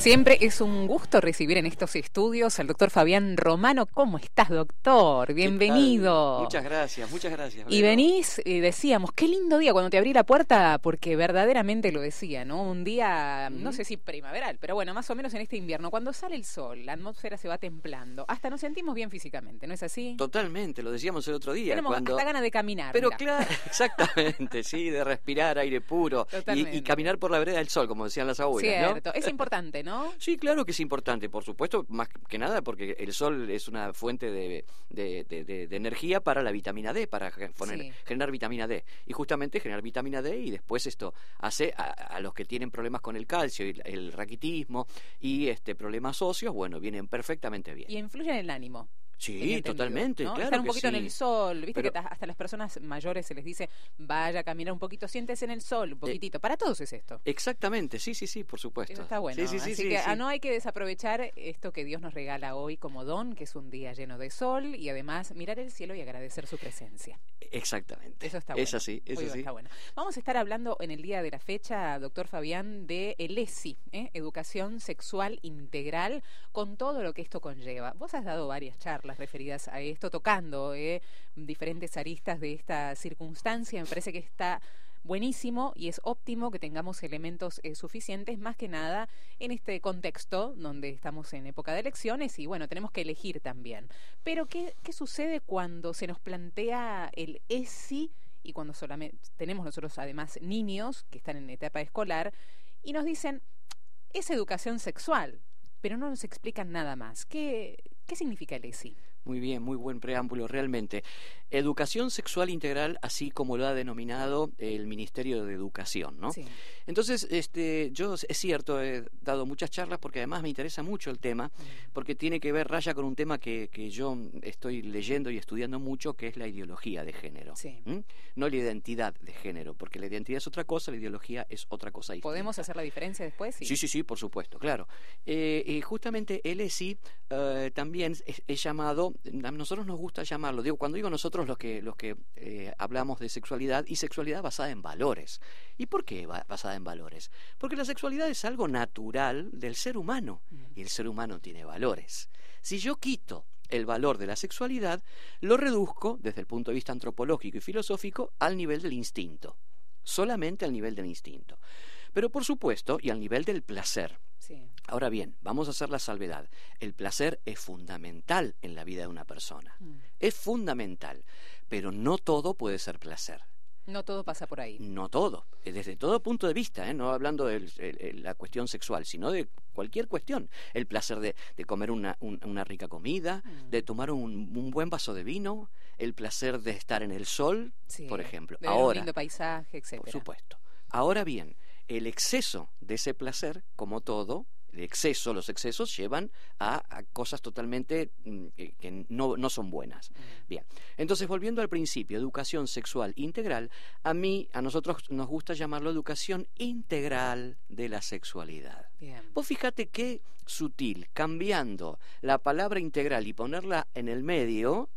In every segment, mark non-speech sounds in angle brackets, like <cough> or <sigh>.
Siempre es un gusto recibir en estos estudios al doctor Fabián Romano. ¿Cómo estás, doctor? Bienvenido. Muchas gracias, muchas gracias. Y venís, y decíamos, qué lindo día cuando te abrí la puerta, porque verdaderamente lo decía, ¿no? Un día, no sé si primaveral, pero bueno, más o menos en este invierno, cuando sale el sol, la atmósfera se va templando, hasta nos sentimos bien físicamente, ¿no es así? Totalmente, lo decíamos el otro día. Tenemos hasta ganas de caminar. Pero claro, <laughs> exactamente, sí, de respirar aire puro y, y, caminar por la vereda del sol, como decían las abuelas. Cierto, es importante, ¿no? Sí, claro que es importante, por supuesto, más que nada porque el sol es una fuente de, de, energía para la vitamina D, para generar vitamina D. Y justamente generar vitamina D y después esto hace a, los que tienen problemas con el calcio, y el raquitismo y este problemas óseos, bueno, vienen perfectamente bien. Y influyen en el ánimo. Sí, totalmente, claro. Estar un poquito en el sol, viste que hasta las personas mayores se les dice, vaya a caminar un poquito, siéntese en el sol, un eh, poquitito. Para todos es esto. Exactamente, sí, sí, sí, por supuesto. Eso está bueno. Así que ah, no hay que desaprovechar esto que Dios nos regala hoy como don, que es un día lleno de sol, y además mirar el cielo y agradecer su presencia. Exactamente. Eso está bueno. Es así, es así. Está bueno. Vamos a estar hablando en el día de la fecha, doctor Fabián, de el ESI, ¿eh? Educación Sexual Integral, con todo lo que esto conlleva. Vos has dado varias charlas referidas a esto, tocando ¿eh? diferentes aristas de esta circunstancia. Me parece que está buenísimo y es óptimo que tengamos elementos eh, suficientes, más que nada en este contexto donde estamos en época de elecciones y bueno, tenemos que elegir también. Pero ¿qué, qué sucede cuando se nos plantea el ESI y cuando solamente tenemos nosotros además niños que están en etapa escolar y nos dicen, es educación sexual, pero no nos explican nada más. ¿Qué, qué significa el ESI? Muy bien, muy buen preámbulo, realmente. Educación sexual integral, así como lo ha denominado el Ministerio de Educación, ¿no? Sí. Entonces, este, yo es cierto, he dado muchas charlas porque además me interesa mucho el tema, porque tiene que ver, raya con un tema que, que yo estoy leyendo y estudiando mucho, que es la ideología de género. Sí. No la identidad de género, porque la identidad es otra cosa, la ideología es otra cosa. Distinta. ¿Podemos hacer la diferencia después? Sí, sí, sí, por supuesto, claro. Eh, y justamente el ESI eh, también es llamado a nosotros nos gusta llamarlo, digo, cuando digo nosotros los que, los que eh, hablamos de sexualidad y sexualidad basada en valores. ¿Y por qué basada en valores? Porque la sexualidad es algo natural del ser humano y el ser humano tiene valores. Si yo quito el valor de la sexualidad, lo reduzco desde el punto de vista antropológico y filosófico al nivel del instinto, solamente al nivel del instinto. Pero por supuesto, y al nivel del placer. Ahora bien, vamos a hacer la salvedad. El placer es fundamental en la vida de una persona. Mm. Es fundamental, pero no todo puede ser placer. No todo pasa por ahí. No todo, desde todo punto de vista, ¿eh? no hablando de la cuestión sexual, sino de cualquier cuestión. El placer de, comer una, rica comida, mm. de tomar un, buen vaso de vino, el placer de estar en el sol, por ejemplo. De Ahora, un lindo paisaje, etc. Por supuesto. Ahora bien, el exceso de ese placer, como todo, el exceso, los excesos llevan a, cosas totalmente mm, que no, no, son buenas. Bien, entonces volviendo al principio, educación sexual integral, a mí, a nosotros nos gusta llamarlo educación integral de la sexualidad. Bien. Vos fíjate qué sutil, cambiando la palabra integral y ponerla en el medio,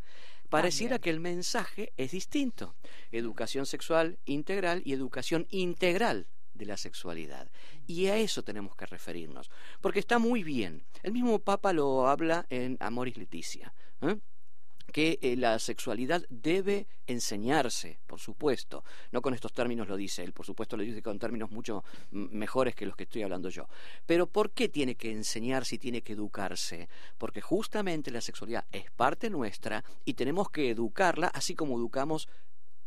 pareciera que el mensaje es distinto. Educación sexual integral y educación integral de la sexualidad. Y a eso tenemos que referirnos, porque está muy bien. El mismo Papa lo habla en Amoris Leticia. ¿eh? que eh, la sexualidad debe enseñarse, por supuesto. No con estos términos lo dice él, por supuesto lo dice con términos mucho mejores que los que estoy hablando yo. Pero ¿por qué tiene que enseñarse y tiene que educarse? Porque justamente la sexualidad es parte nuestra y tenemos que educarla así como educamos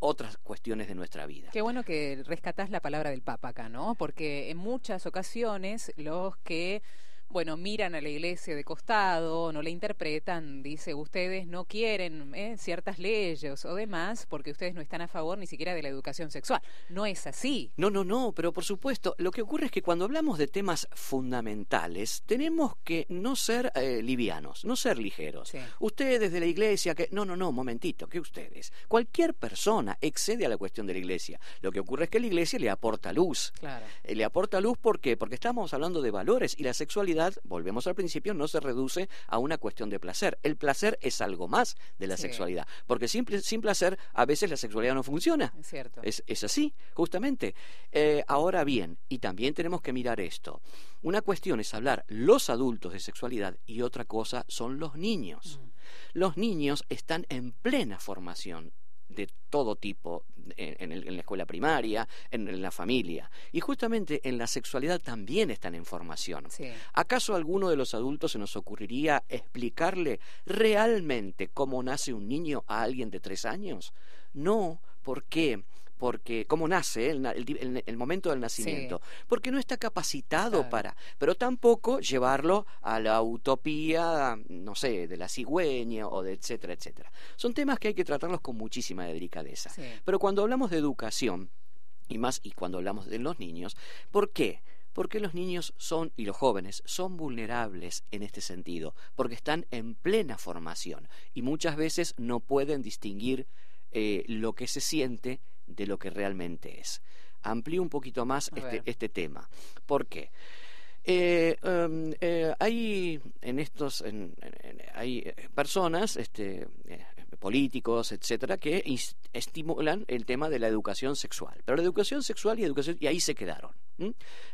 otras cuestiones de nuestra vida. Qué bueno que rescatás la palabra del Papa acá, ¿no? Porque en muchas ocasiones los que bueno, miran a la iglesia de costado, no la interpretan, dice, ustedes no quieren ¿eh? ciertas leyes o demás porque ustedes no están a favor ni siquiera de la educación sexual. No es así. No, no, no, pero por supuesto, lo que ocurre es que cuando hablamos de temas fundamentales, tenemos que no ser eh, livianos, no ser ligeros. Ustedes de la iglesia, que... No, no, no, momentito, que ustedes. Cualquier persona excede a la cuestión de la iglesia. Lo que ocurre es que la iglesia le aporta luz. Claro. Eh, le aporta luz, ¿por qué? Porque estamos hablando de valores y la sexualidad sexualidad, volvemos al principio, no se reduce a una cuestión de placer. El placer es algo más de la sexualidad, porque sin, sin, placer a veces la sexualidad no funciona. Es cierto. Es, es así, justamente. Eh, ahora bien, y también tenemos que mirar esto. Una cuestión es hablar los adultos de sexualidad y otra cosa son los niños. Mm. Los niños están en plena formación de todo tipo en, la escuela primaria, en, la familia. Y justamente en la sexualidad también están en formación. ¿Acaso a alguno de los adultos se nos ocurriría explicarle realmente cómo nace un niño a alguien de tres años? No, ¿por qué? Porque cómo nace el, el, momento del nacimiento, porque no está capacitado para, pero tampoco llevarlo a la utopía, no sé, de la cigüeña o de etcétera, etcétera. Son temas que hay que tratarlos con muchísima delicadeza. Pero cuando hablamos de educación, y más y cuando hablamos de los niños, ¿por qué? Porque los niños son, y los jóvenes, son vulnerables en este sentido, porque están en plena formación y muchas veces no pueden distinguir eh, lo que se siente de lo que realmente es. Amplío un poquito más este, este, tema. ¿Por qué? Eh, em, eh, hay en estos hay eh, personas este, políticos etcétera que estimulan el tema de la educación sexual pero la educación sexual y educación y ahí se quedaron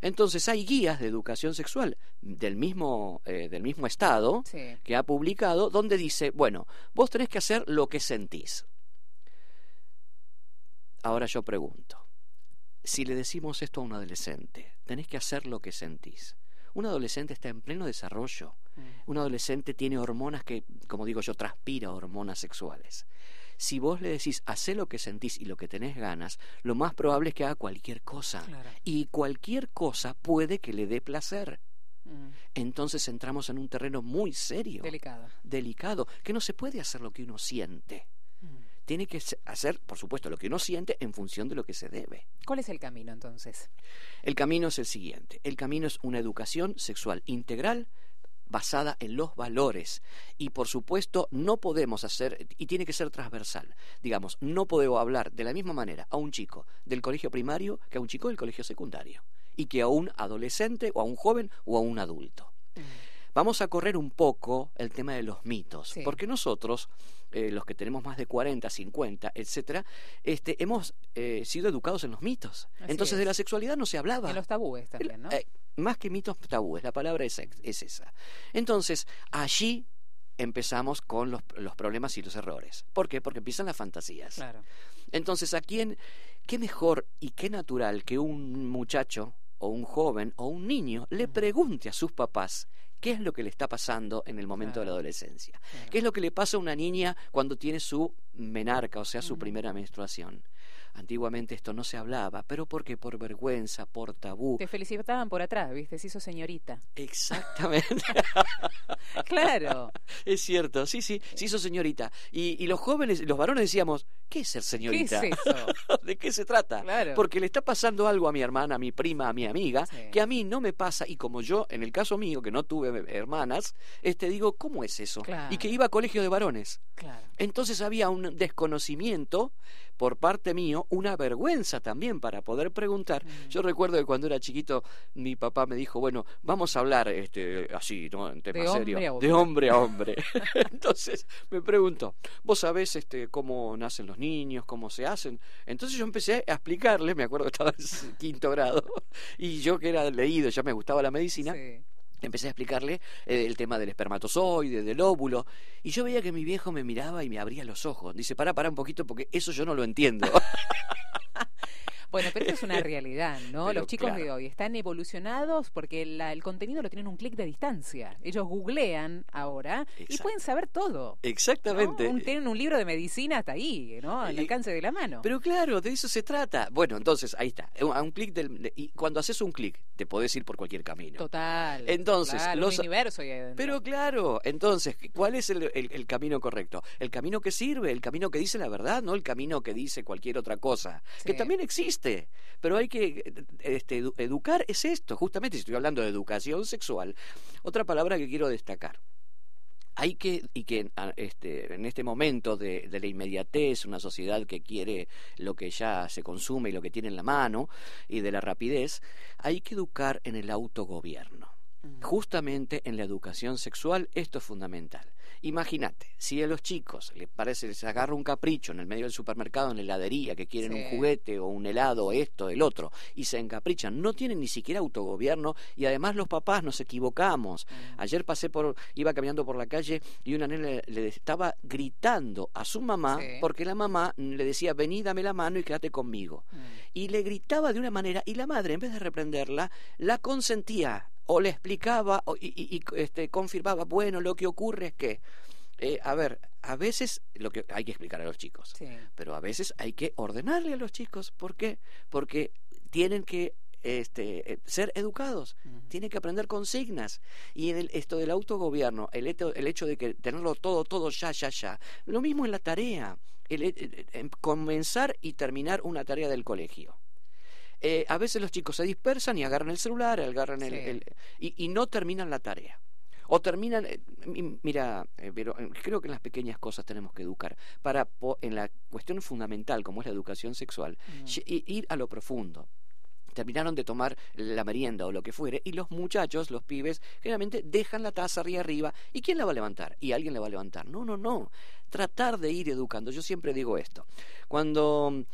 entonces hay guías de educación sexual del mismo del mismo estado que ha publicado donde dice bueno vos tenés que hacer lo que sentís Ahora yo pregunto, si le decimos esto a un adolescente, tenés que hacer lo que sentís. Un adolescente está en pleno desarrollo. Mm. Un adolescente tiene hormonas que, como digo yo, transpira hormonas sexuales. Si vos le decís, hacé lo que sentís y lo que tenés ganas, lo más probable es que haga cualquier cosa. Y cualquier cosa puede que le dé placer. Mm. Entonces entramos en un terreno muy serio. Delicado. Delicado, que no se puede hacer lo que uno siente tiene que hacer, por supuesto, lo que uno siente en función de lo que se debe. ¿Cuál es el camino entonces? El camino es el siguiente. El camino es una educación sexual integral basada en los valores. Y por supuesto no podemos hacer, y tiene que ser transversal, digamos, no podemos hablar de la misma manera a un chico del colegio primario que a un chico del colegio secundario, y que a un adolescente o a un joven o a un adulto. Mm. Vamos a correr un poco el tema de los mitos, porque nosotros, eh, los que tenemos más de 40, 50, etcétera, este, hemos eh, sido educados en los mitos. Entonces de la sexualidad no se hablaba. En los tabúes también, ¿no? Eh, más que mitos, tabúes, la palabra es, es esa. Entonces, allí empezamos con los, los, problemas y los errores. ¿Por qué? Porque empiezan las fantasías. Claro. Entonces, ¿a quién, qué mejor y qué natural que un muchacho o un joven o un niño le pregunte a sus papás qué es lo que le está pasando en el momento de la adolescencia. ¿Qué es lo que le pasa a una niña cuando tiene su menarca, o sea, su primera menstruación? Antiguamente esto no se hablaba, pero porque por vergüenza, por tabú. Te felicitaban por atrás, ¿viste? Se hizo señorita. Exactamente. <laughs> claro. Es cierto, sí, sí, se hizo señorita. Y, y los jóvenes, los varones decíamos, ¿qué es ser señorita? ¿Qué es eso? <laughs> ¿De qué se trata? Porque le está pasando algo a mi hermana, a mi prima, a mi amiga, que a mí no me pasa. Y como yo, en el caso mío, que no tuve hermanas, este digo, ¿cómo es eso? Y que iba a colegio de varones. Claro. Entonces había un desconocimiento por parte mío, una vergüenza también para poder preguntar. Mm. Yo recuerdo que cuando era chiquito mi papá me dijo, bueno, vamos a hablar este, así, ¿no? En tema de serio. Hombre de hombre a hombre. <laughs> <laughs> Entonces me preguntó, ¿vos sabés este, cómo nacen los niños, cómo se hacen? Entonces yo empecé a explicarle, me acuerdo que <laughs> estaba en quinto grado, y yo que era leído, ya me gustaba la medicina. Empecé a explicarle eh, el tema del espermatozoide, del óvulo, y yo veía que mi viejo me miraba y me abría los ojos. Dice, para, para un poquito porque eso yo no lo entiendo. <laughs> Bueno, pero esto es una realidad, <laughs> ¿no? Los chicos de hoy están evolucionados porque el contenido lo tienen un clic de distancia. Ellos googlean ahora y pueden saber todo. Exactamente. tienen un libro de medicina hasta ahí, ¿no? Al alcance de la mano. Pero claro, de eso se trata. Bueno, entonces, ahí está. A un clic del... Y cuando haces un clic, te podés ir por cualquier camino. Total. Entonces, los... universo Pero claro, entonces, ¿cuál es el, el, camino correcto? El camino que sirve, el camino que dice la verdad, no el camino que dice cualquier otra cosa. Que también existe pero hay que este, educar es esto, justamente si estoy hablando de educación sexual. Otra palabra que quiero destacar. Hay que, y que este, en este momento de, la inmediatez, una sociedad que quiere lo que ya se consume y lo que tiene en la mano, y de la rapidez, hay que educar en el autogobierno. Justamente en la educación sexual esto es fundamental. Imagínate, si a los chicos les parece, les agarra un capricho en el medio del supermercado, en la heladería, que quieren un juguete o un helado, o esto, el otro, y se encaprichan, no tienen ni siquiera autogobierno y además los papás nos equivocamos. Mm. Ayer pasé por, iba caminando por la calle y una nena le, estaba gritando a su mamá porque la mamá le decía, vení, dame la mano y quédate conmigo. Mm. Y le gritaba de una manera y la madre, en vez de reprenderla, la consentía o le explicaba y, este, confirmaba, bueno, lo que ocurre es que, eh, a ver, a veces lo que hay que explicar a los chicos, pero a veces hay que ordenarle a los chicos. ¿Por qué? Porque tienen que este, eh, ser educados, tienen que aprender consignas. Y en esto del autogobierno, el, el hecho de que tenerlo todo, todo ya, ya, ya. Lo mismo en la tarea, el, comenzar y terminar una tarea del colegio. Eh, a veces los chicos se dispersan y agarran el celular, agarran el, y, no terminan la tarea. O terminan, eh, mira, eh, pero creo que en las pequeñas cosas tenemos que educar. Para en la cuestión fundamental, como es la educación sexual, mm. ir a lo profundo terminaron de tomar la merienda o lo que fuere, y los muchachos, los pibes, generalmente dejan la taza arriba arriba. ¿Y quién la va a levantar? Y alguien la va a levantar. No, no, no. Tratar de ir educando. Yo siempre digo esto. Cuando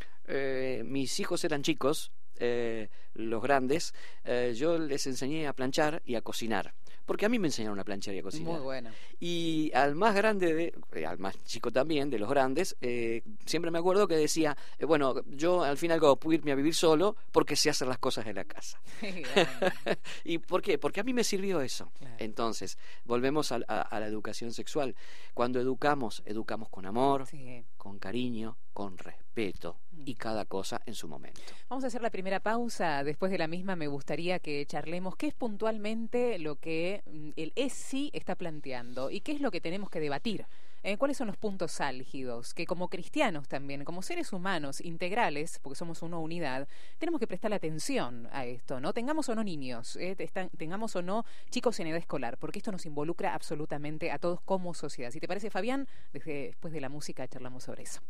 mis hijos eran chicos, eh, los grandes, eh, yo les enseñé a planchar y a cocinar. Porque a mí me enseñaron a planchar y a cocinar. Muy bueno. Y al más grande, de, eh, al más chico también, de los grandes, siempre me acuerdo que decía, bueno, yo al final puedo irme a vivir solo porque sé hacer las cosas en la casa. <laughs> <laughs> ¿Y por qué? Porque a mí me sirvió eso. Entonces, volvemos a, la educación sexual. Cuando educamos, educamos con amor, con cariño, con respeto y cada cosa en su momento. Vamos a hacer la primera pausa. Después de la misma me gustaría que charlemos qué es puntualmente lo que mm, el ESI está planteando y qué es lo que tenemos que debatir. Eh, ¿Cuáles son los puntos álgidos? Que como cristianos también, como seres humanos integrales, porque somos una unidad, tenemos que prestar atención a esto, ¿no? Tengamos o no niños, eh, tengamos o no chicos en edad escolar, porque esto nos involucra absolutamente a todos como sociedad. Si te parece, Fabián, después de la música charlamos sobre eso.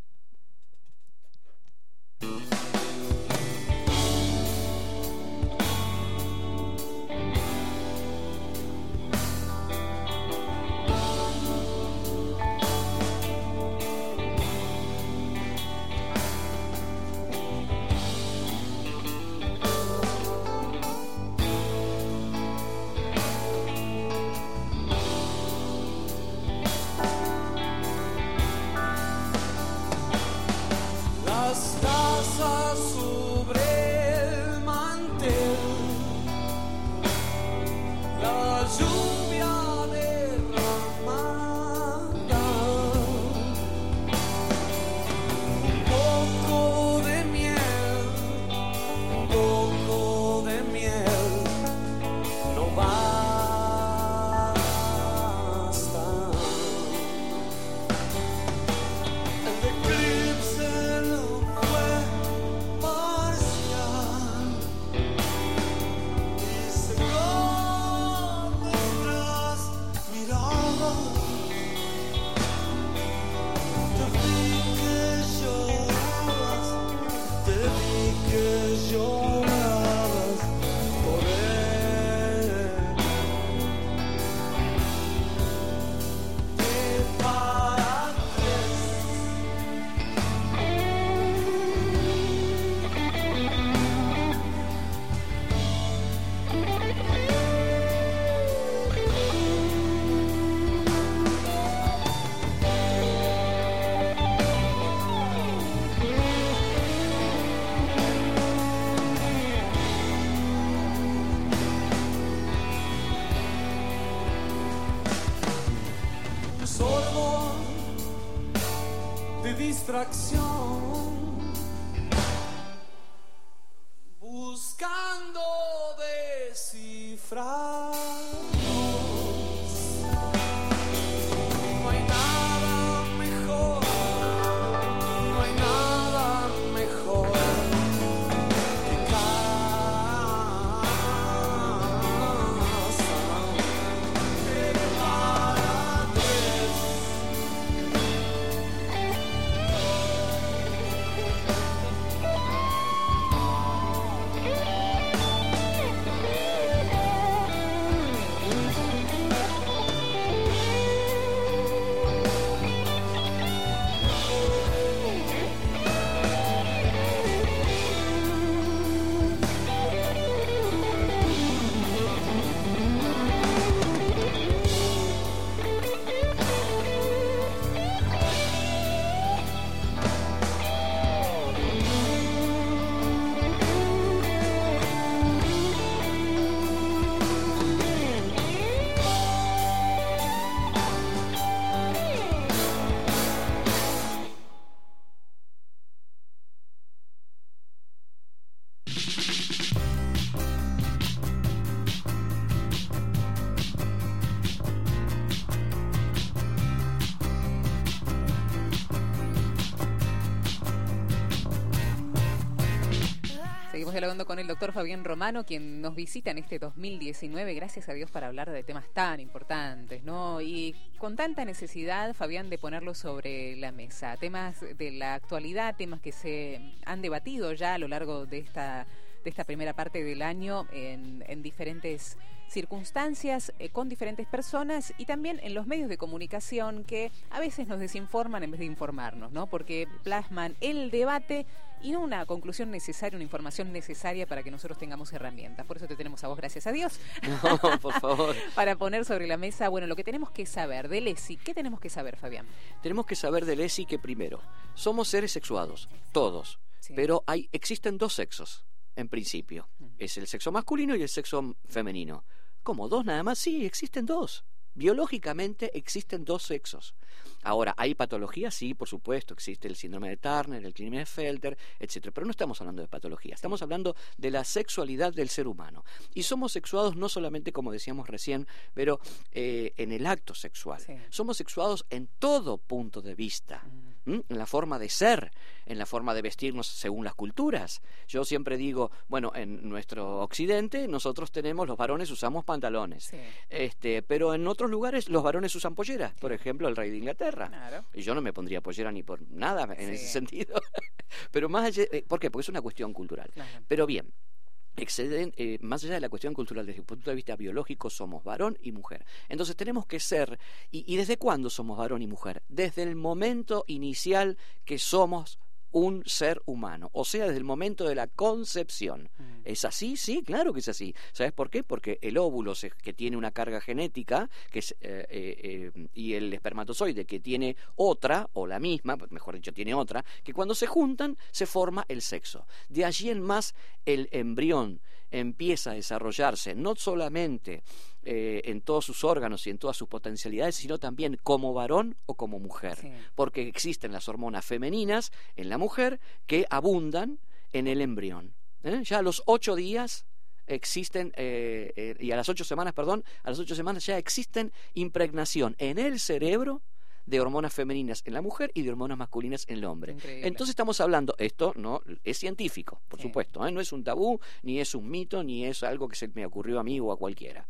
Con el doctor Fabián Romano, quien nos visita en este 2019, gracias a Dios, para hablar de temas tan importantes, ¿no? Y con tanta necesidad, Fabián, de ponerlo sobre la mesa. Temas de la actualidad, temas que se han debatido ya a lo largo de esta, de esta primera parte del año en, en diferentes circunstancias eh, con diferentes personas y también en los medios de comunicación que a veces nos desinforman en vez de informarnos, ¿no? Porque plasman el debate y no una conclusión necesaria, una información necesaria para que nosotros tengamos herramientas. Por eso te tenemos a vos, gracias a Dios. No, por favor. <laughs> para poner sobre la mesa, bueno, lo que tenemos que saber de Lesi. ¿Qué tenemos que saber, Fabián? Tenemos que saber de Lesi que primero, somos seres sexuados, todos, Sí. pero hay, existen dos sexos, en principio. Es el sexo masculino y el sexo femenino. ¿Cómo? ¿Dos nada más? Sí, existen dos. Biológicamente existen dos sexos. Ahora, ¿hay patologías? Sí, por supuesto. Existe el síndrome de Turner, el Klinefelter, etcétera. Pero no estamos hablando de patología. Estamos hablando de la sexualidad del ser humano. Y somos sexuados no solamente, como decíamos recién, pero eh, en el acto sexual. Sí. Somos sexuados en todo punto de vista. En la forma de ser, en la forma de vestirnos según las culturas. Yo siempre digo, bueno, en nuestro occidente nosotros tenemos, los varones usamos pantalones. Sí. Este, pero en otros lugares los varones usan polleras, por ejemplo, el rey de Inglaterra. Claro. Y yo no me pondría pollera ni por nada en Sí. ese sentido. <laughs> Pero más allá, eh, ¿por qué? Porque es una cuestión cultural. Claro. Pero bien, exceden, eh, más allá de la cuestión cultural, desde el punto de vista biológico, somos varón y mujer. Entonces tenemos que ser, y, y desde cuándo somos varón y mujer? Desde el momento inicial que somos un ser humano, o sea, desde el momento de la concepción. Mm. ¿Es así? Sí, claro que es así. ¿Sabes por qué? Porque el óvulo, se- que tiene una carga genética, que es, eh, eh, eh, y el espermatozoide, que tiene otra, o la misma, mejor dicho, tiene otra, que cuando se juntan se forma el sexo. De allí en más, el embrión empieza a desarrollarse no solamente eh, en todos sus órganos y en todas sus potencialidades, sino también como varón o como mujer Sí. porque existen las hormonas femeninas en la mujer que abundan en el embrión. ¿eh? Ya a los ocho días existen, eh, eh, y a las ocho semanas, perdón, a las ocho semanas ya existen impregnación en el cerebro de hormonas femeninas en la mujer y de hormonas masculinas en el hombre. Increíble. Entonces estamos hablando, esto no es científico, por Sí. supuesto, ¿eh? no es un tabú, ni es un mito, ni es algo que se me ocurrió a mí o a cualquiera.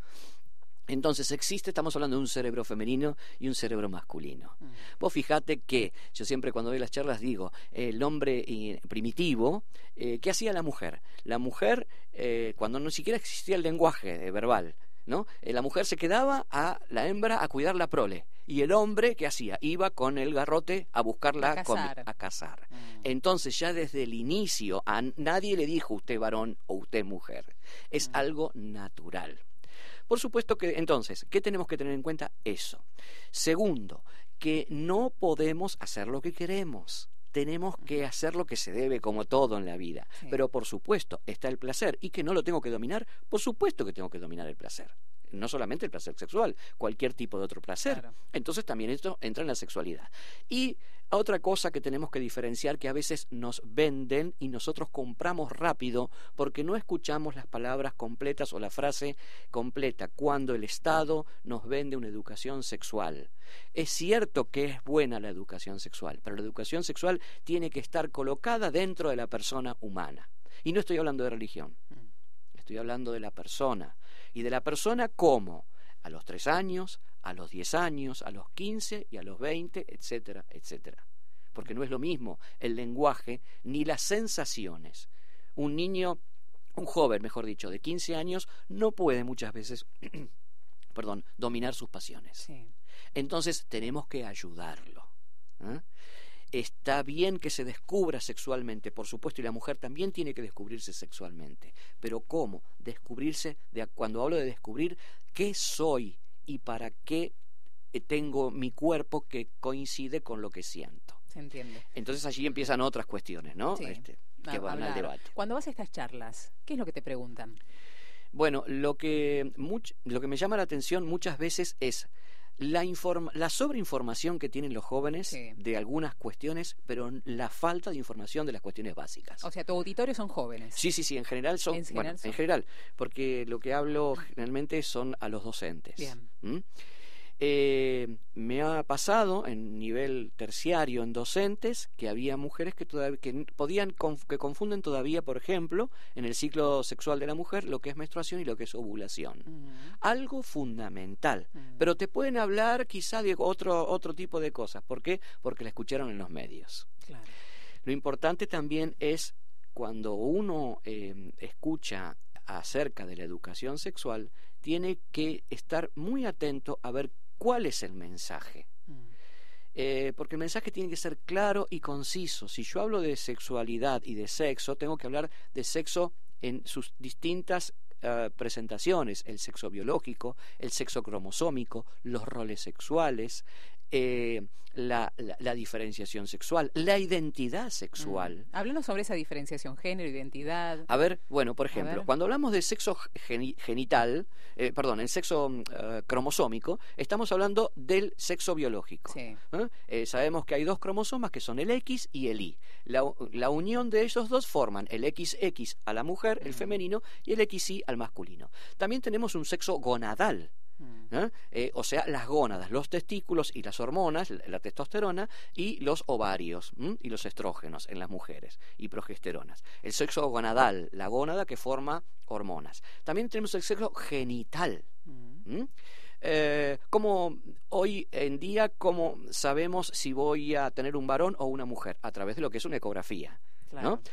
Entonces existe, estamos hablando de un cerebro femenino y un cerebro masculino. Mm. Vos fijate que yo siempre cuando doy las charlas digo, el hombre eh, primitivo, eh, ¿qué hacía la mujer? La mujer, eh, cuando no siquiera existía el lenguaje verbal, ¿no? La mujer se quedaba a la hembra a cuidar la prole. Y el hombre, ¿qué hacía? Iba con el garrote a buscarla A cazar. a cazar. Mm. Entonces ya desde el inicio a nadie le dijo usted varón o usted mujer. Es Mm. algo natural. Por supuesto que entonces, ¿qué tenemos que tener en cuenta? Eso. Segundo, que no podemos hacer lo que queremos. Tenemos que hacer lo que se debe, como todo en la vida. Sí. Pero por supuesto está el placer. ¿Y que no lo tengo que dominar? Por supuesto que tengo que dominar el placer. No solamente el placer sexual, cualquier tipo de otro placer. Claro. Entonces también esto entra en la sexualidad. Y otra cosa que tenemos que diferenciar que a veces nos venden y nosotros compramos rápido porque no escuchamos las palabras completas o la frase completa cuando el Estado nos vende una educación sexual. Es cierto que es buena la educación sexual, pero la educación sexual tiene que estar colocada dentro de la persona humana. Y no estoy hablando de religión, Mm. estoy hablando de la persona. ¿Y de la persona cómo? A los tres años, a los 10 años, a los 15 y a los 20, etcétera, etcétera. Porque no es lo mismo el lenguaje ni las sensaciones. Un niño, un joven, mejor dicho, de 15 años, no puede muchas veces, <clears throat> perdón, dominar sus pasiones. Sí. Entonces tenemos que ayudarlo. ¿eh? Está bien que se descubra sexualmente, por supuesto, y la mujer también tiene que descubrirse sexualmente. Pero ¿cómo? Descubrirse, de, cuando hablo de descubrir, ¿qué soy y para qué eh, tengo mi cuerpo que coincide con lo que siento? Se entiende. Entonces allí empiezan otras cuestiones, ¿no? Sí. Este, que van al debate. Cuando vas a estas charlas, ¿qué es lo que te preguntan? Bueno, lo que, much- lo que me llama la atención muchas veces es la, la sobreinformación que tienen los jóvenes Sí. de algunas cuestiones, pero la falta de información de las cuestiones básicas. O sea, tu auditorio son jóvenes. Sí, sí, sí, en general son, En bueno, son. en general, porque lo que hablo generalmente son a los docentes. Bien. ¿Mm? Eh, me ha pasado en nivel terciario en docentes que había mujeres que todavía que podían que confunden todavía, por ejemplo, en el ciclo sexual de la mujer lo que es menstruación y lo que es ovulación. Algo fundamental. Pero te pueden hablar quizá de otro otro tipo de cosas. ¿Por qué? Porque la escucharon en los medios. Lo importante también es cuando uno eh, escucha acerca de la educación sexual, tiene que estar muy atento a ver cuál es el mensaje. Mm. Eh, porque el mensaje tiene que ser claro y conciso. Si yo hablo de sexualidad y de sexo, tengo que hablar de sexo en sus distintas eh, presentaciones, el sexo biológico, el sexo cromosómico, los roles sexuales, eh, la, la, diferenciación sexual, la identidad sexual. Mm. Háblanos sobre esa diferenciación, género, identidad. A ver, bueno, por ejemplo, cuando hablamos de sexo genital, eh, perdón, el sexo mm, eh, cromosómico, estamos hablando del sexo biológico. ¿Eh? sabemos que hay dos cromosomas que son el X y el Y. La, la unión de esos dos forman el XX a la mujer, el femenino, y el XY al masculino. También tenemos un sexo gonadal. ¿Eh? Eh, o sea, las gónadas, los testículos y las hormonas, la, testosterona y los ovarios y los estrógenos en las mujeres y progesteronas. El sexo gonadal, la gónada que forma hormonas. También tenemos el sexo genital. Eh, como hoy en día, ¿cómo sabemos si voy a tener un varón o una mujer? A través de lo que es una ecografía.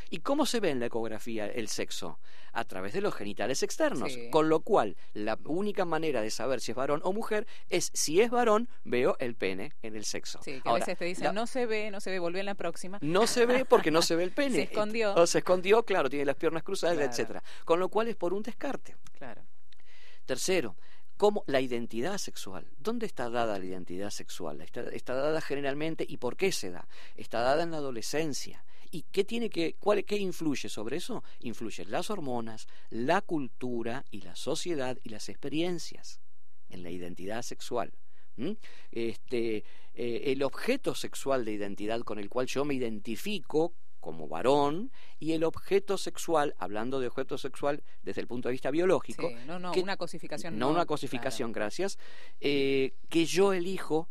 ¿Y cómo se ve en la ecografía el sexo? A través de los genitales externos. Con lo cual, la única manera de saber si es varón o mujer es si es varón, veo el pene en el sexo. Sí, que a veces te dicen, no se ve, no se ve, volví en la próxima. No se ve porque no se ve el <laughs> pene. se escondió. O se escondió, claro, tiene las piernas cruzadas, etcétera. Con lo cual es por un descarte. Claro. Tercero, ¿Cómo la identidad sexual. ¿Dónde está dada la identidad sexual? está, dada generalmente y por qué se da. Está dada en la adolescencia. ¿Y qué tiene que, cuál, qué influye sobre eso? Influyen las hormonas, la cultura y la sociedad y las experiencias en la identidad sexual. Este, eh, el objeto sexual de identidad con el cual yo me identifico como varón y el objeto sexual, hablando de objeto sexual desde el punto de vista biológico, no, no, una cosificación, no, una cosificación, gracias, eh, que yo elijo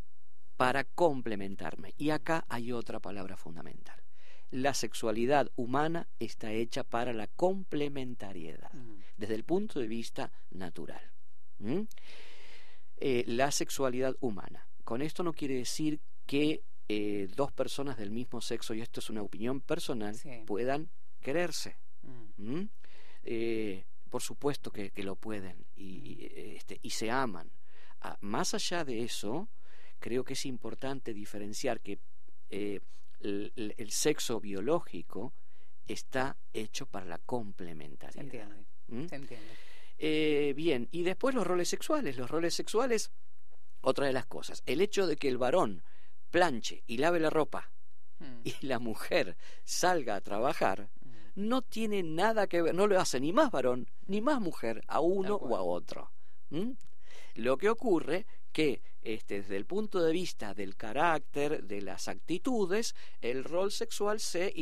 para complementarme. Y acá hay otra palabra fundamental la sexualidad humana está hecha para la complementariedad, mm. desde el punto de vista natural. Eh, la sexualidad humana. Con esto no quiere decir que eh, dos personas del mismo sexo, y esto es una opinión personal, puedan quererse. Mm. Eh, por supuesto que, lo pueden y, mm. este, y se aman. Ah, más allá de eso, creo que es importante diferenciar que el, sexo biológico está hecho para la complementariedad. ¿Mm? Se entiende. Eh, bien, y después los roles sexuales. Los roles sexuales, otra de las cosas. El hecho de que el varón planche y lave la ropa hmm. y la mujer salga a trabajar hmm. no tiene nada que ver, no lo hace ni más varón ni más mujer a uno o a otro. Lo que ocurre que este, desde el punto de vista del carácter, de las actitudes, el rol sexual se,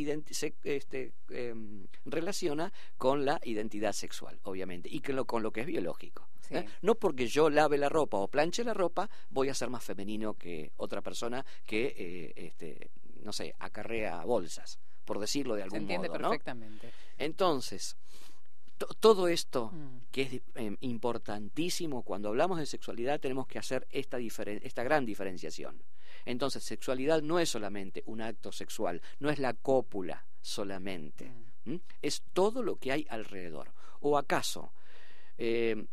este, em, relaciona con la identidad sexual, obviamente, y con lo, con lo que es biológico. ¿eh? No porque yo lave la ropa o planche la ropa, voy a ser más femenino que otra persona que, eh, este, no sé, acarrea bolsas, por decirlo de algún se entiende perfectamente. Entonces, todo esto mm. que es em, importantísimo, cuando hablamos de sexualidad tenemos que hacer esta, esta gran diferenciación. Entonces, sexualidad no es solamente un acto sexual, no es la cópula solamente, mm. es todo lo que hay alrededor. ¿O acaso eh,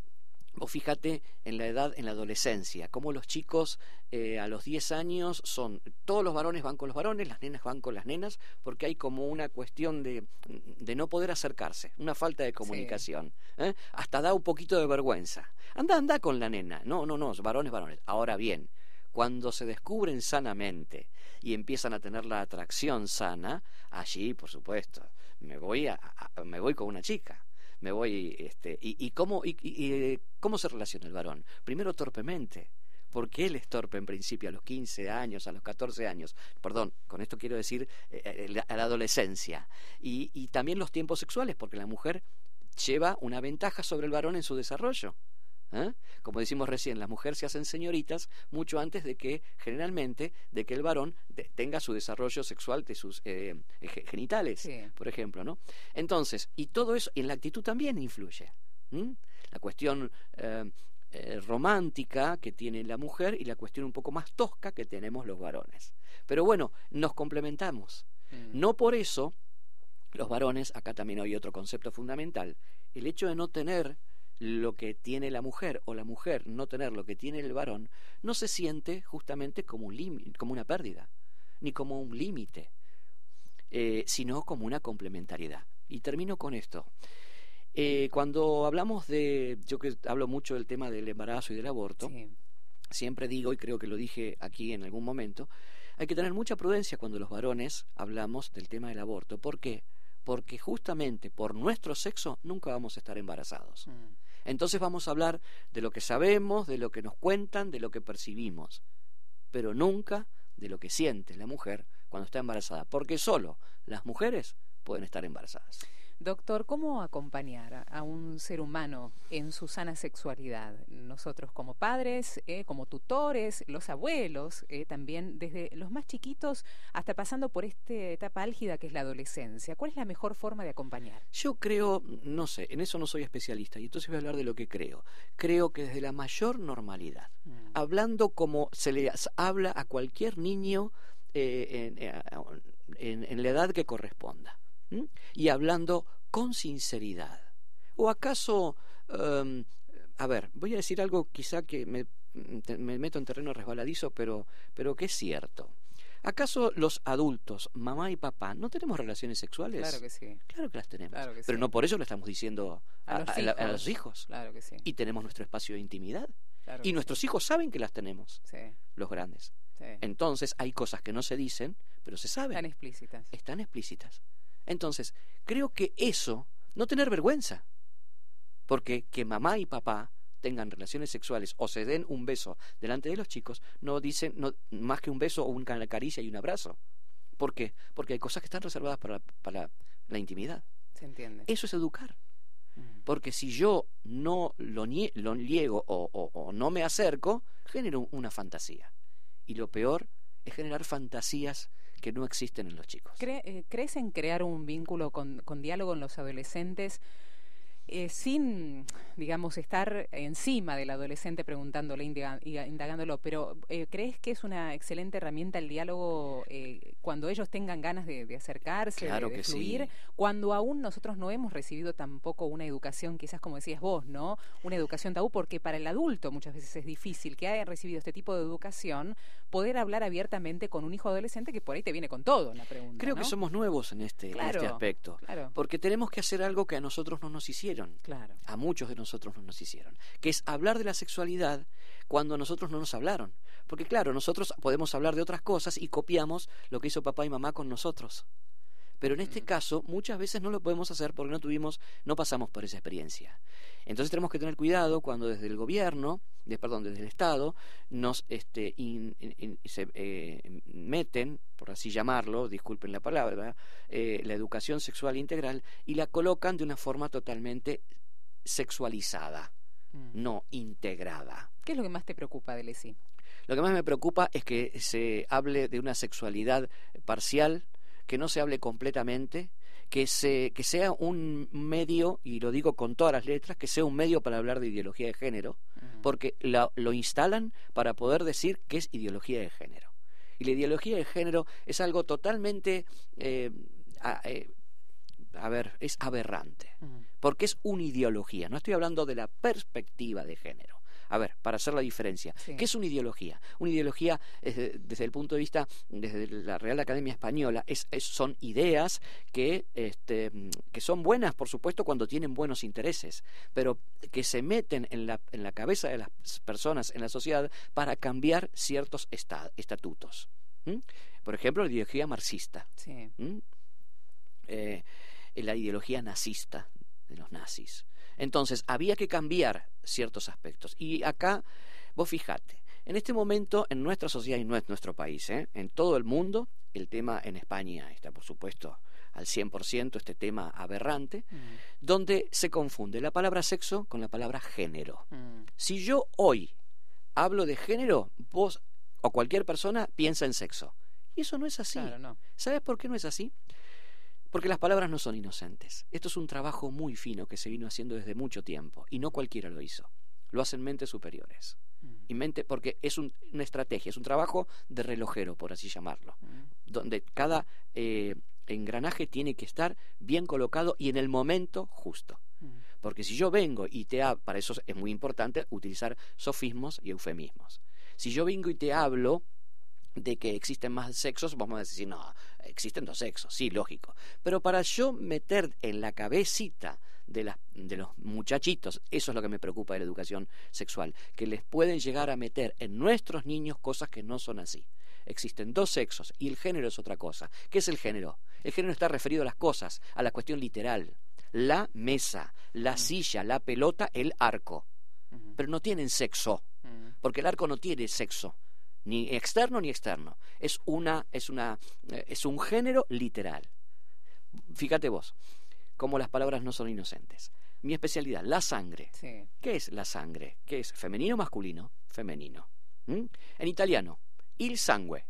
o fíjate en la edad, en la adolescencia, cómo los chicos eh, a los 10 años son, todos los varones van con los varones, las nenas van con las nenas, porque hay como una cuestión de, de no poder acercarse, una falta de comunicación. ¿eh? Hasta da un poquito de vergüenza. Anda, anda con la nena. No, no, no, varones, varones. Ahora bien, cuando se descubren sanamente y empiezan a tener la atracción sana, allí, por supuesto, me voy, a me voy con una chica me voy, este, y, cómo, y, eh, cómo se relaciona el varón. Primero torpemente, porque él es torpe en principio a los 15 años, a los 14 años. Perdón, con esto quiero decir eh, eh, a la adolescencia. Y, y, también los tiempos sexuales, porque la mujer lleva una ventaja sobre el varón en su desarrollo. ¿Eh? Como decimos recién, las mujeres se hacen señoritas mucho antes de que, generalmente, de que el varón tenga su desarrollo sexual de sus eh, genitales, por ejemplo, ¿no? Entonces, y todo eso, en la actitud también influye. La cuestión eh, romántica que tiene la mujer y la cuestión un poco más tosca que tenemos los varones. Pero bueno, nos complementamos. Mm. No por eso los varones, acá también hay otro concepto fundamental, el hecho de no tener lo que tiene la mujer o la mujer no tener lo que tiene el varón, no se siente justamente como, un como una pérdida, ni como un límite, eh, sino como una complementariedad. Y termino con esto. Eh, cuando hablamos de, yo que hablo mucho del tema del embarazo y del aborto, siempre digo, y creo que lo dije aquí en algún momento, hay que tener mucha prudencia cuando los varones hablamos del tema del aborto. ¿Por qué? Porque justamente por nuestro sexo nunca vamos a estar embarazados. Mm. Entonces vamos a hablar de lo que sabemos, de lo que nos cuentan, de lo que percibimos, pero nunca de lo que siente la mujer cuando está embarazada, porque solo las mujeres pueden estar embarazadas. Doctor, ¿cómo acompañar a un ser humano en su sana sexualidad? Nosotros como padres, eh, como tutores, los abuelos, eh, también desde los más chiquitos hasta pasando por esta etapa álgida que es la adolescencia. ¿Cuál es la mejor forma de acompañar? Yo creo, no sé, en eso no soy especialista y entonces voy a hablar de lo que creo. Creo que desde la mayor normalidad, mm. hablando como se le habla a cualquier niño eh, en la edad que corresponda y hablando con sinceridad. ¿O acaso, em, a ver, voy a decir algo quizá que me, meto en terreno resbaladizo, pero, pero que es cierto? ¿Acaso los adultos, mamá y papá, no tenemos relaciones sexuales? Claro que sí. Claro que las tenemos. pero no por eso lo estamos diciendo a, los, hijos. Claro que sí. Y tenemos nuestro espacio de intimidad. y nuestros hijos saben que las tenemos. Sí. Los grandes. Entonces hay cosas que no se dicen, pero se saben. Están explícitas. Están explícitas. Entonces, creo que eso, no tener vergüenza, porque que mamá y papá tengan relaciones sexuales o se den un beso delante de los chicos, no dicen no, más que un beso o una caricia y un abrazo. ¿Por qué? Porque hay cosas que están reservadas para, para la intimidad. Se entiende. Eso es educar. Mm. Porque si yo no lo, lo niego o, o, no me acerco, genero una fantasía. Y lo peor es generar fantasías que no existen en los chicos. Eh, ¿Crees en crear un vínculo con, con diálogo en los adolescentes? Eh, sin, digamos, estar encima del adolescente preguntándole, indagándolo, pero eh, ¿crees que es una excelente herramienta el diálogo eh, cuando ellos tengan ganas de, acercarse, de, fluir, cuando aún nosotros no hemos recibido tampoco una educación, quizás como decías vos, ¿no? Una educación tabú, porque para el adulto muchas veces es difícil que haya recibido este tipo de educación poder hablar abiertamente con un hijo adolescente que por ahí te viene con todo la pregunta. Creo que somos nuevos en este, en este aspecto, porque tenemos que hacer algo que a nosotros no nos hicieron Claro. A muchos de nosotros no nos hicieron. Que es hablar de la sexualidad cuando a nosotros no nos hablaron. Porque claro, nosotros podemos hablar de otras cosas y copiamos lo que hizo papá y mamá con nosotros. Pero en este mm. caso, muchas veces no lo podemos hacer porque no tuvimos, no pasamos por esa experiencia. Entonces tenemos que tener cuidado cuando desde el gobierno, de, perdón, desde el Estado, nos este, se eh, meten, por así llamarlo, disculpen la palabra, eh, la educación sexual integral y la colocan de una forma totalmente sexualizada, mm. no integrada. ¿Qué es lo que más te preocupa ESI? Lo que más me preocupa es que se hable de una sexualidad parcial, que no se hable completamente, que, se, que sea un medio, y lo digo con todas las letras, que sea un medio para hablar de ideología de género, porque lo instalan para poder decir que es ideología de género. Y la ideología de género es algo totalmente, eh, eh, a, ver, es aberrante, porque es una ideología, no estoy hablando de la perspectiva de género. A ver, para hacer la diferencia, ¿qué es una ideología? Una ideología, desde, el punto de vista, desde la Real Academia Española, es, son ideas que, este, que son buenas, por supuesto, cuando tienen buenos intereses, pero que se meten en la, en la cabeza de las personas, en la sociedad, para cambiar ciertos estatutos. Por ejemplo, la ideología marxista. Eh, la ideología nazista de los nazis. Entonces, había que cambiar ciertos aspectos. Y acá, vos fijate, en este momento, en nuestra sociedad y no es nuestro país, ¿eh? en todo el mundo, el tema en España está, por supuesto, al 100% este tema aberrante, mm. donde se confunde la palabra sexo con la palabra género. Mm. Si yo hoy hablo de género, vos o cualquier persona piensa en sexo. Y eso no es así. ¿Sabes por qué no es así? Porque las palabras no son inocentes. Esto es un trabajo muy fino que se vino haciendo desde mucho tiempo y no cualquiera lo hizo. Lo hacen mentes superiores. Mm. Y mente, porque es una estrategia, es un trabajo de relojero, por así llamarlo, mm. donde cada eh, engranaje tiene que estar bien colocado y en el momento justo. Mm. Porque si yo vengo y te hablo, para eso es muy importante utilizar sofismos y eufemismos. Si yo vengo y te hablo de que existen más sexos, vamos a decir, no, existen dos sexos, sí, lógico. Pero para yo meter en la cabecita de, las, de los muchachitos, eso es lo que me preocupa de la educación sexual, que les pueden llegar a meter en nuestros niños cosas que no son así. Existen dos sexos y el género es otra cosa. ¿Qué es el género? El género está referido a las cosas, a la cuestión literal. La mesa, la silla, la pelota, el arco. Pero no tienen sexo, porque el arco no tiene sexo ni externo ni externo. Es una, es una, eh, es un género literal. Fíjate vos, cómo las palabras no son inocentes. Mi especialidad, la sangre. ¿Qué es la sangre? ¿Qué es? ¿Femenino o masculino? Femenino. ¿Mm? En italiano, il sangue.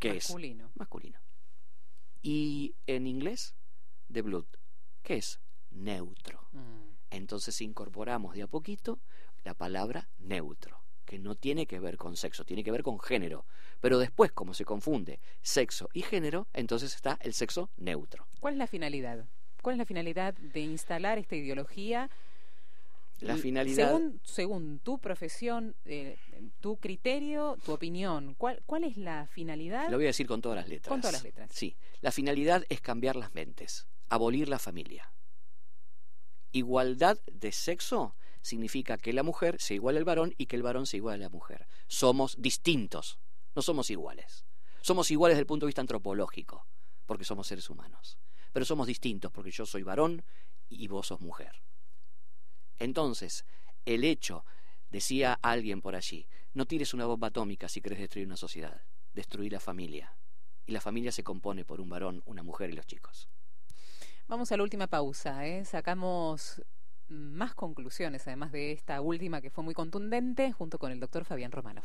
¿Qué masculino. es? Masculino. Y en inglés, the blood. ¿Qué es? Neutro. Mm. Entonces incorporamos de a poquito la palabra neutro que no tiene que ver con sexo, tiene que ver con género. Pero después, como se confunde sexo y género, entonces está el sexo neutro. ¿Cuál es la finalidad? ¿Cuál es la finalidad de instalar esta ideología? La finalidad. Según, según tu profesión, eh, tu criterio, tu opinión, ¿cuál, ¿cuál es la finalidad? Lo voy a decir con todas las letras. Con todas las letras. Sí. La finalidad es cambiar las mentes, abolir la familia. Igualdad de sexo significa que la mujer sea igual al varón y que el varón sea igual a la mujer. Somos distintos, no somos iguales. Somos iguales desde el punto de vista antropológico, porque somos seres humanos. Pero somos distintos porque yo soy varón y vos sos mujer. Entonces, el hecho, decía alguien por allí, no tires una bomba atómica si querés destruir una sociedad, destruir la familia. Y la familia se compone por un varón, una mujer y los chicos. Vamos a la última pausa. ¿eh? Sacamos más conclusiones, además de esta última que fue muy contundente, junto con el doctor Fabián Romano.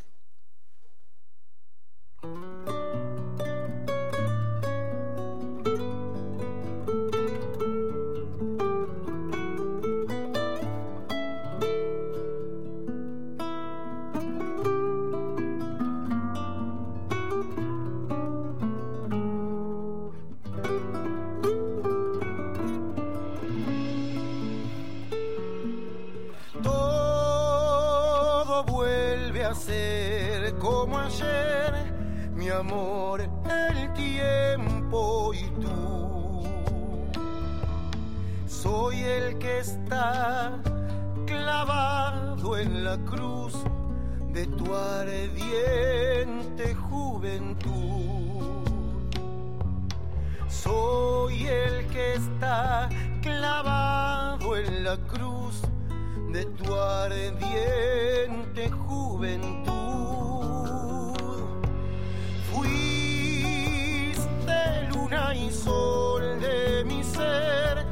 Sol de mi ser,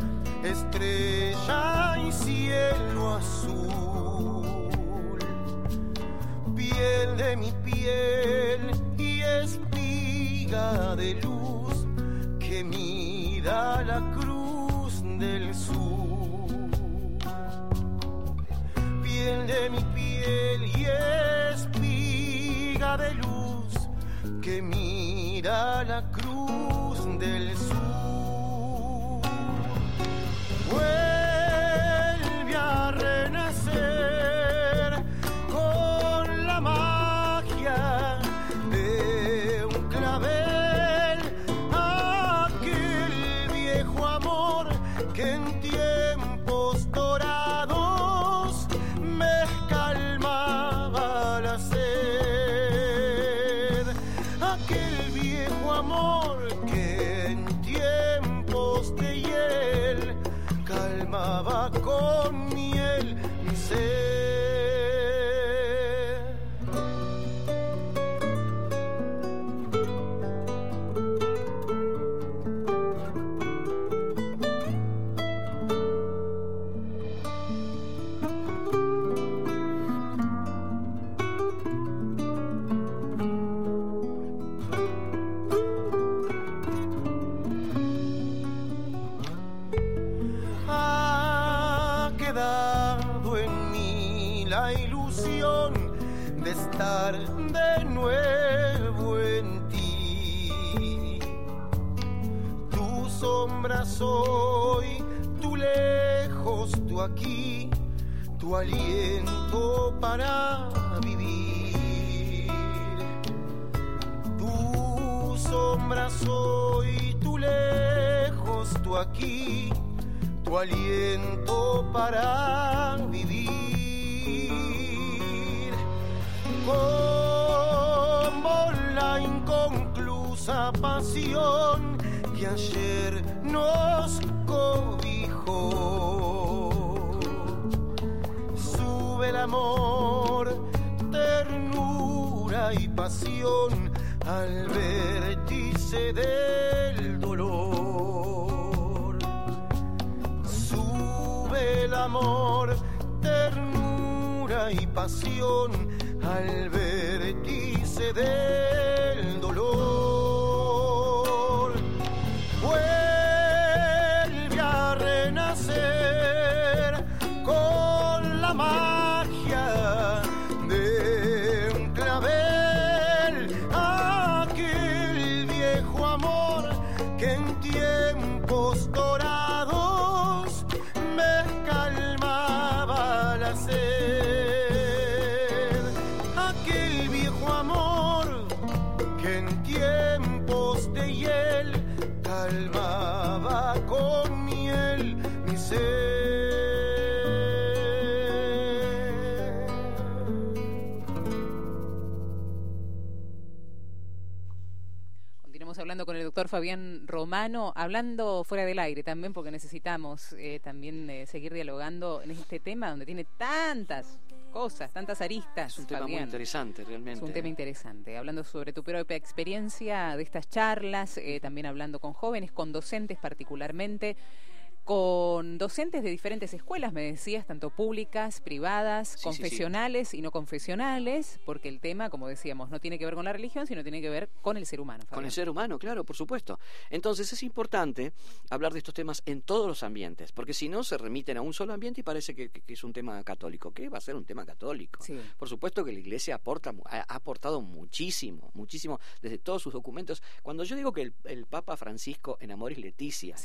estrella y cielo azul, piel de mi piel y espiga de luz que mira la cruz del sur, piel de mi piel y espiga de luz que mira la del Fabián Romano, hablando fuera del aire también, porque necesitamos eh, también eh, seguir dialogando en este tema donde tiene tantas cosas, tantas aristas. Es un tema muy interesante, realmente. Es un tema interesante, hablando sobre tu propia experiencia de estas charlas, eh, también hablando con jóvenes, con docentes particularmente, con docentes de diferentes escuelas, me decías, tanto públicas, privadas, Sí, sí, sí. confesionales y no confesionales, porque el tema, como decíamos, no tiene que ver con la religión, sino tiene que ver con el ser humano. Con el ser humano, claro, por supuesto. Entonces es importante hablar de estos temas en todos los ambientes, porque si no se remiten a un solo ambiente y parece que, es un tema católico. ¿Qué va a ser un tema católico? Por supuesto que la Iglesia aporta, ha aportado muchísimo, muchísimo desde todos sus documentos. Cuando yo digo que el, el Papa Francisco en Amoris Leticia.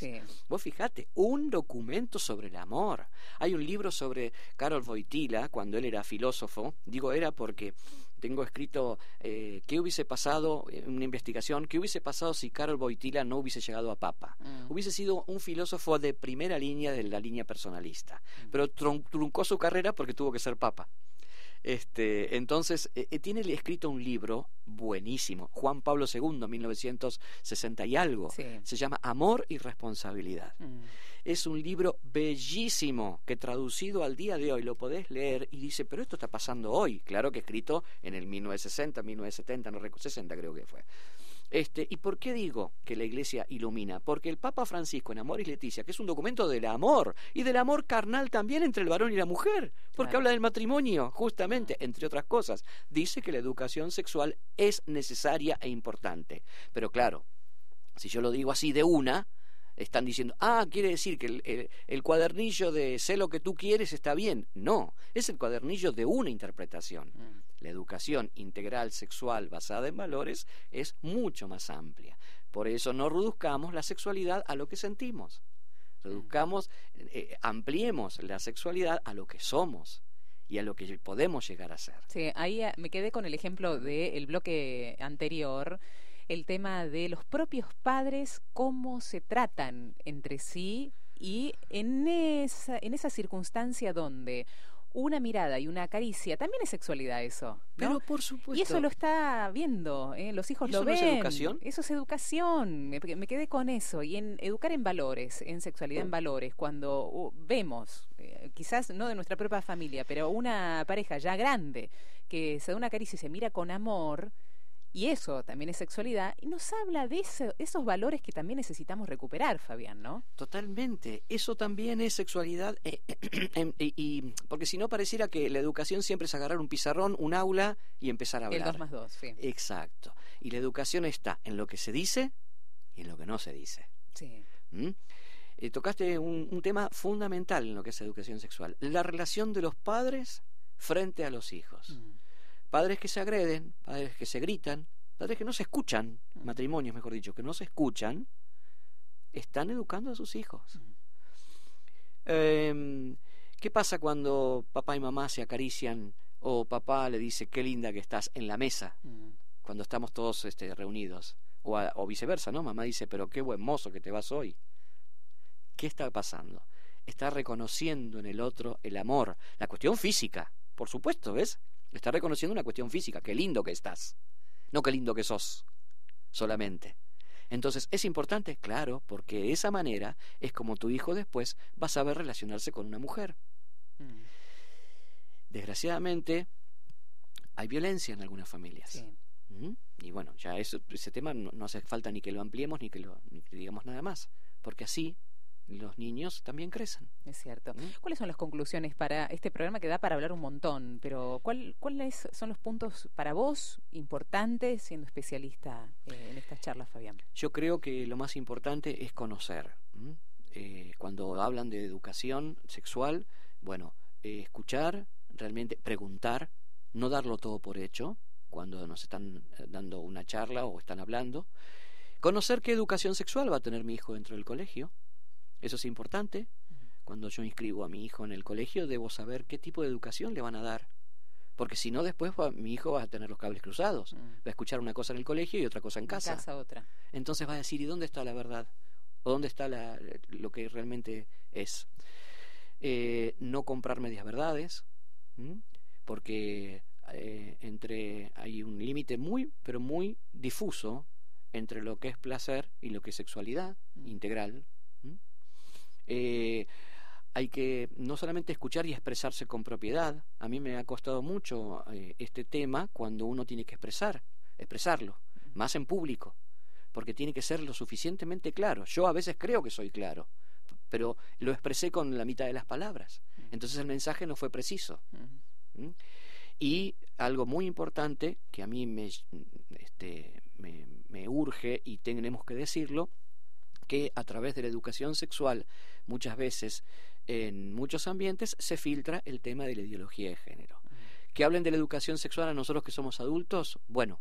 Vos fijate, un documento sobre el amor. Hay un libro sobre Karol Wojtyla, cuando él era filósofo. Digo era porque tengo escrito eh, qué hubiese pasado, eh, una investigación, qué hubiese pasado si Karol Wojtyla no hubiese llegado a papa. Mm. Hubiese sido un filósofo de primera línea de la línea personalista, pero tron- truncó su carrera porque tuvo que ser papa. Este, entonces, eh, eh, tiene escrito un libro buenísimo, Juan Pablo II, 1960 y algo. Sí. Se llama Amor y Responsabilidad. Mm. Es un libro bellísimo que traducido al día de hoy lo podés leer y dice, pero esto está pasando hoy. Claro que escrito en el 1960, 1970, no recuerdo, 60 creo que fue. Este, ¿Y por qué digo que la iglesia ilumina? Porque el Papa Francisco en Amor y Leticia, que es un documento del amor y del amor carnal también entre el varón y la mujer, porque Claro. habla del matrimonio, justamente, entre otras cosas, dice que la educación sexual es necesaria e importante. Pero claro, si yo lo digo así de una, están diciendo, ah, quiere decir que el, el- el cuadernillo de sé lo que tú quieres está bien. No, es el cuadernillo de una interpretación. La educación integral sexual basada en valores es mucho más amplia. Por eso no reduzcamos la sexualidad a lo que sentimos. Reduzcamos, eh, ampliemos la sexualidad a lo que somos y a lo que podemos llegar a ser. Sí, ahí eh, me quedé con el ejemplo del bloque anterior, el tema de los propios padres, cómo se tratan entre sí y en esa, en esa circunstancia donde una mirada y una caricia, también es sexualidad eso. ¿no? Pero por supuesto. Y eso lo está viendo, ¿eh? los hijos ¿Y lo eso ven. es educación? Eso es educación. Me, me quedé con eso. Y en educar en valores, en sexualidad en valores, cuando uh, vemos, eh, quizás no de nuestra propia familia, pero una pareja ya grande que se da una caricia y se mira con amor, y eso también es sexualidad, y nos habla de eso- esos valores que también necesitamos recuperar, Fabián, ¿no? Totalmente. Eso también es sexualidad. eh, <clears throat> em, y, y- porque si no pareciera que la educación siempre es agarrar un pizarrón, un aula y empezar a El hablar. 2 más 2, sí. Exacto. Y la educación está en lo que se dice y en lo que no se dice. sí. ¿Mm? Eh, tocaste un, un tema fundamental en lo que es educación sexual. La relación de los padres frente a los hijos. Mm. Padres que se agreden, padres que se gritan, padres que no se escuchan, Mm. matrimonios mejor dicho, que no se escuchan, están educando a sus hijos. Mm. Em, ¿Qué pasa cuando papá y mamá se acarician o papá le dice qué linda que estás en la mesa Mm. cuando estamos todos este, reunidos? O, a- o viceversa, ¿no? Mamá dice, pero qué buen mozo que te vas hoy. ¿Qué está pasando? Está reconociendo en el otro el amor, la cuestión física, por supuesto, ¿ves? Está reconociendo una cuestión física, qué lindo que estás, no qué lindo que sos, solamente. Entonces, ¿es importante? Claro, porque de esa manera es como tu hijo después va a saber relacionarse con una mujer. Mm. Desgraciadamente, hay violencia en algunas familias. Sí. ¿Mm? Y bueno, ya eso, ese tema no, no hace falta ni que lo ampliemos ni que, lo, ni que digamos nada más, porque así los niños también crecen. Es cierto. ¿Mm? ¿Cuáles son las conclusiones para este programa que da para hablar un montón? Pero ¿cuál, ¿cuáles son los puntos para vos importantes siendo especialista eh, en estas charlas, Fabián? Yo creo que lo más importante es conocer. Eh, cuando hablan de educación sexual, bueno, eh, escuchar, realmente preguntar, no darlo todo por hecho cuando nos están dando una charla o están hablando. Conocer qué educación sexual va a tener mi hijo dentro del colegio. Eso es importante. Cuando yo inscribo a mi hijo en el colegio, debo saber qué tipo de educación le van a dar. Porque si no, después va- mi hijo va a tener los cables cruzados. Mm. Va a escuchar una cosa en el colegio y otra cosa en En casa. casa otra. Entonces va a decir, ¿y dónde está la verdad? ¿O dónde está la- lo que realmente es? Eh, no comprar medias verdades, ¿m? porque eh, entre hay un límite muy, pero muy difuso entre lo que es placer y lo que es sexualidad Mm. integral. Eh, hay que no solamente escuchar y expresarse con propiedad. A mí me ha costado mucho eh, este tema cuando uno tiene que expresar, expresarlo, más en público, porque tiene que ser lo suficientemente claro. Yo a veces creo que soy claro, pero lo expresé con la mitad de las palabras. Entonces el mensaje no fue preciso. Mm. Y algo muy importante que a mí me, este, me, me urge y tenemos que decirlo, que a través de la educación sexual muchas veces en muchos ambientes se filtra el tema de la ideología de género. Que hablen de la educación sexual a nosotros que somos adultos, bueno,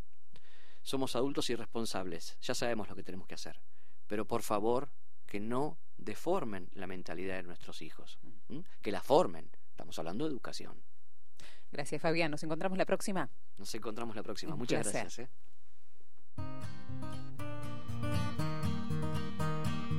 somos adultos y responsables, ya sabemos lo que tenemos que hacer, pero por favor que no deformen la mentalidad de nuestros hijos, que la formen, estamos hablando de educación. Gracias, Fabián. Nos encontramos la próxima. Nos encontramos la próxima. Un Muchas placer. gracias. ¿eh?